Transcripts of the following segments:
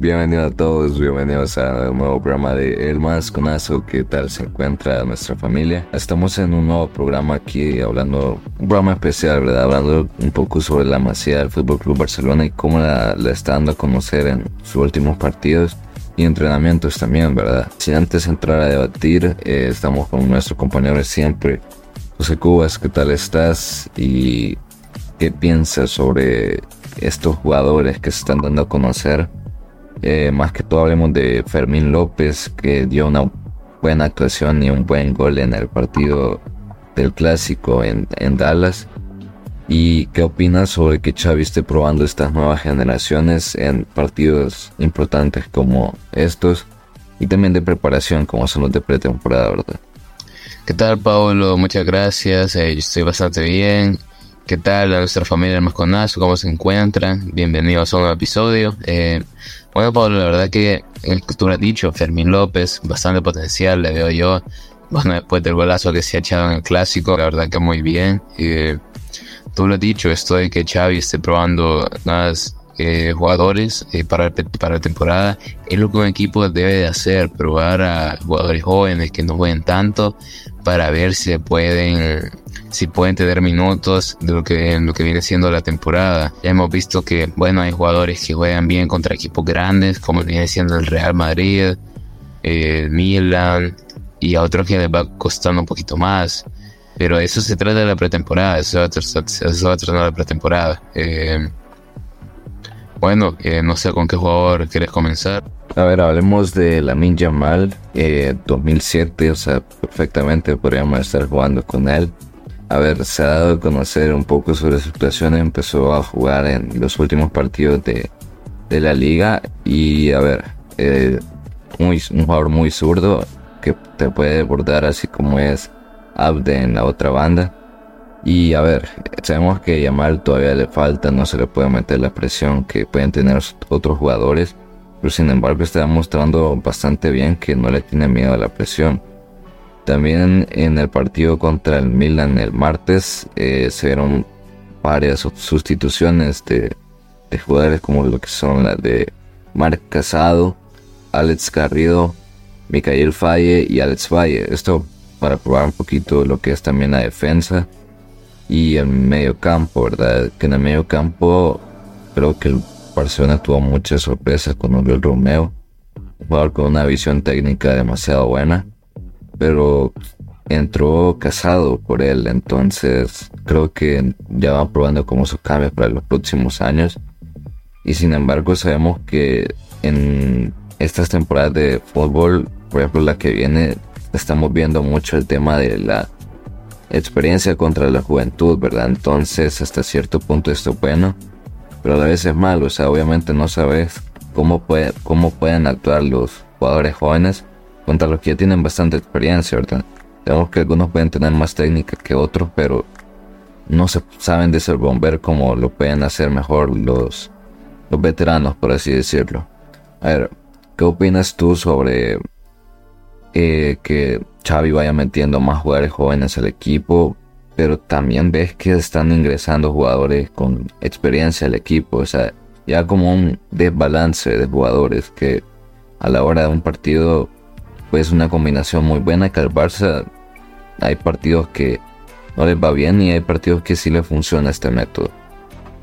Bienvenidos a todos, bienvenidos a un nuevo programa de El Más Conazo. ¿Qué tal se encuentra nuestra familia? Estamos en un nuevo programa aquí hablando, un programa especial, ¿verdad? Hablando un poco sobre la masía del Fútbol Club Barcelona y cómo la, está dando a conocer en sus últimos partidos y entrenamientos también, ¿verdad? Si antes de entrar a debatir, eh, estamos con nuestro compañero de siempre, José Cubas. ¿Qué tal estás? Y qué piensas sobre estos jugadores que se están dando a conocer eh, más que todo hablemos de Fermín López, que dio una buena actuación y un buen gol en el partido del clásico en, Dallas. ¿Y qué opinas sobre que Xavi esté probando estas nuevas generaciones en partidos importantes como estos y también de preparación como son los de pretemporada, verdad? ¿Qué tal, Pablo? Muchas gracias. Eh, yo estoy bastante bien. ¿Qué tal a nuestra familia Masconazo? ¿Cómo se encuentran? Bienvenidos a un nuevo episodio. Eh, bueno, Pablo, la verdad que tú lo has dicho, Fermín López, bastante potencial, le veo yo. Bueno, después del golazo que se ha echado en el clásico, la verdad que muy bien. Eh, tú lo has dicho, esto de que Xavi esté probando más eh, jugadores eh, para, para la temporada, es lo que un equipo debe de hacer, probar a jugadores jóvenes que no jueguen tanto para ver si pueden si pueden tener minutos de lo que, lo que viene siendo la temporada. Ya hemos visto que, bueno, hay jugadores que juegan bien contra equipos grandes, como viene siendo el Real Madrid, el Milan, y a otros que les va costando un poquito más. Pero eso se trata de la pretemporada, eso va a, tratar de la pretemporada. Eh, bueno, eh, no sé con qué jugador quieres comenzar. A ver, hablemos de la Ninja Mal, 2007, o sea, perfectamente podríamos estar jugando con él a ver, se ha dado a conocer un poco sobre su situación, empezó a jugar en los últimos partidos de, la liga y a ver, eh, muy, un jugador muy zurdo que te puede bordar así como es Abde en la otra banda. Y a ver, sabemos que Yamal todavía le falta, no se le puede meter la presión que pueden tener otros jugadores, pero sin embargo está mostrando bastante bien que no le tiene miedo a la presión. También en el partido contra el Milan el martes eh, se vieron varias sustituciones de, jugadores como lo que son las de Marc Casado, Alex Garrido, Micael Falle y Alex Valle. Esto para probar un poquito lo que es también la defensa y el medio campo, ¿verdad? Que en el medio campo creo que el Barcelona tuvo muchas sorpresas con Oriol Romeo, jugador con una visión técnica demasiado buena pero entró casado por él, entonces creo que ya va probando cómo se cambia para los próximos años. Y sin embargo sabemos que en estas temporadas de fútbol, por ejemplo la que viene, estamos viendo mucho el tema de la experiencia contra la juventud, ¿verdad? Entonces hasta cierto punto esto es bueno, pero a la vez es malo, o sea, obviamente no sabes cómo, puede, cómo pueden actuar los jugadores jóvenes contra los que ya tienen bastante experiencia, ¿verdad? Sabemos que algunos pueden tener más técnica que otros, pero no se saben bomber como lo pueden hacer mejor los, los veteranos, por así decirlo. A ver, ¿qué opinas tú sobre eh, que Xavi vaya metiendo más jugadores jóvenes al equipo? Pero también ves que están ingresando jugadores con experiencia al equipo, o sea, ya como un desbalance de jugadores que a la hora de un partido pues una combinación muy buena que al Barça hay partidos que no les va bien y hay partidos que sí le funciona este método.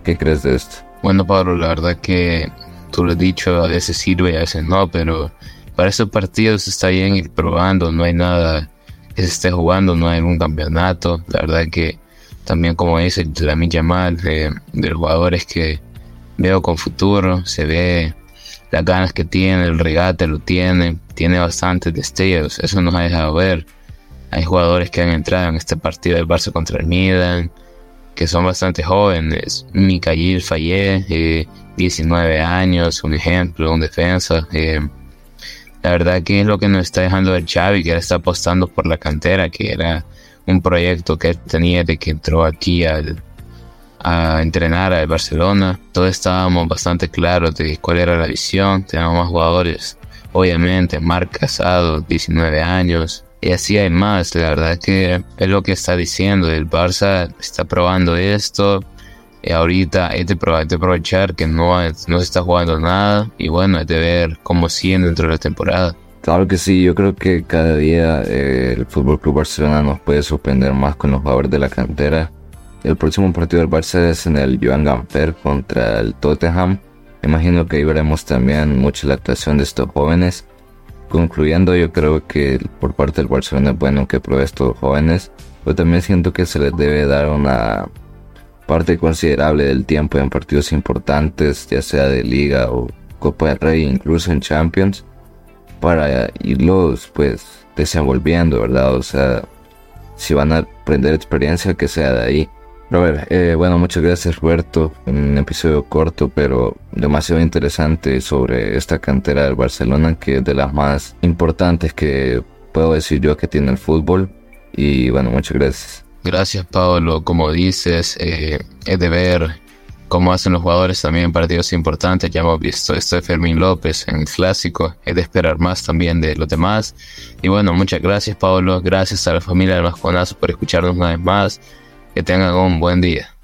¿Qué crees de esto? Bueno, Pablo, la verdad que tú lo has dicho, a veces sirve y a veces no, pero para esos partidos está bien ir probando, no hay nada que se esté jugando, no hay un campeonato. La verdad que también, como dice la milla mal de, de los jugadores que veo con futuro, se ve las ganas que tiene, el regate lo tiene, tiene bastantes destellos, eso nos ha dejado ver. Hay jugadores que han entrado en este partido del Barça contra el Milan, que son bastante jóvenes. Fayet, 19 eh, años, un ejemplo, un defensa. Eh, la verdad que es lo que nos está dejando ver Xavi, que él está apostando por la cantera, que era un proyecto que él tenía de que entró aquí al, a entrenar al Barcelona, todos estábamos bastante claros de cuál era la visión, teníamos más jugadores, obviamente, Marc Casado, 19 años, y así hay más, la verdad que es lo que está diciendo, el Barça está probando esto, eh, ahorita es de, aprovechar que no, no se está jugando nada y bueno, es de ver cómo siguen dentro de la temporada. Claro que sí, yo creo que cada día eh, el Fútbol Club Barcelona nos puede sorprender más con los jugadores de la cantera. El próximo partido del Barça es en el Joan Gamper contra el Tottenham. Imagino que ahí veremos también mucha la actuación de estos jóvenes. Concluyendo, yo creo que por parte del Barcelona es bueno que pruebe estos jóvenes, pero también siento que se les debe dar una parte considerable del tiempo en partidos importantes, ya sea de Liga o Copa del Rey, incluso en Champions, para irlos pues desenvolviendo, ¿verdad? O sea, si van a aprender experiencia, que sea de ahí. Ver, eh, bueno, muchas gracias Roberto. Un episodio corto, pero demasiado interesante sobre esta cantera del Barcelona, que es de las más importantes que puedo decir yo que tiene el fútbol. Y bueno, muchas gracias. Gracias Pablo, como dices, eh, es de ver cómo hacen los jugadores también en partidos importantes. Ya hemos visto esto de Fermín López en el clásico. Es de esperar más también de los demás. Y bueno, muchas gracias Pablo. Gracias a la familia del Masconazo por escucharnos una vez más. Que tengan un buen día.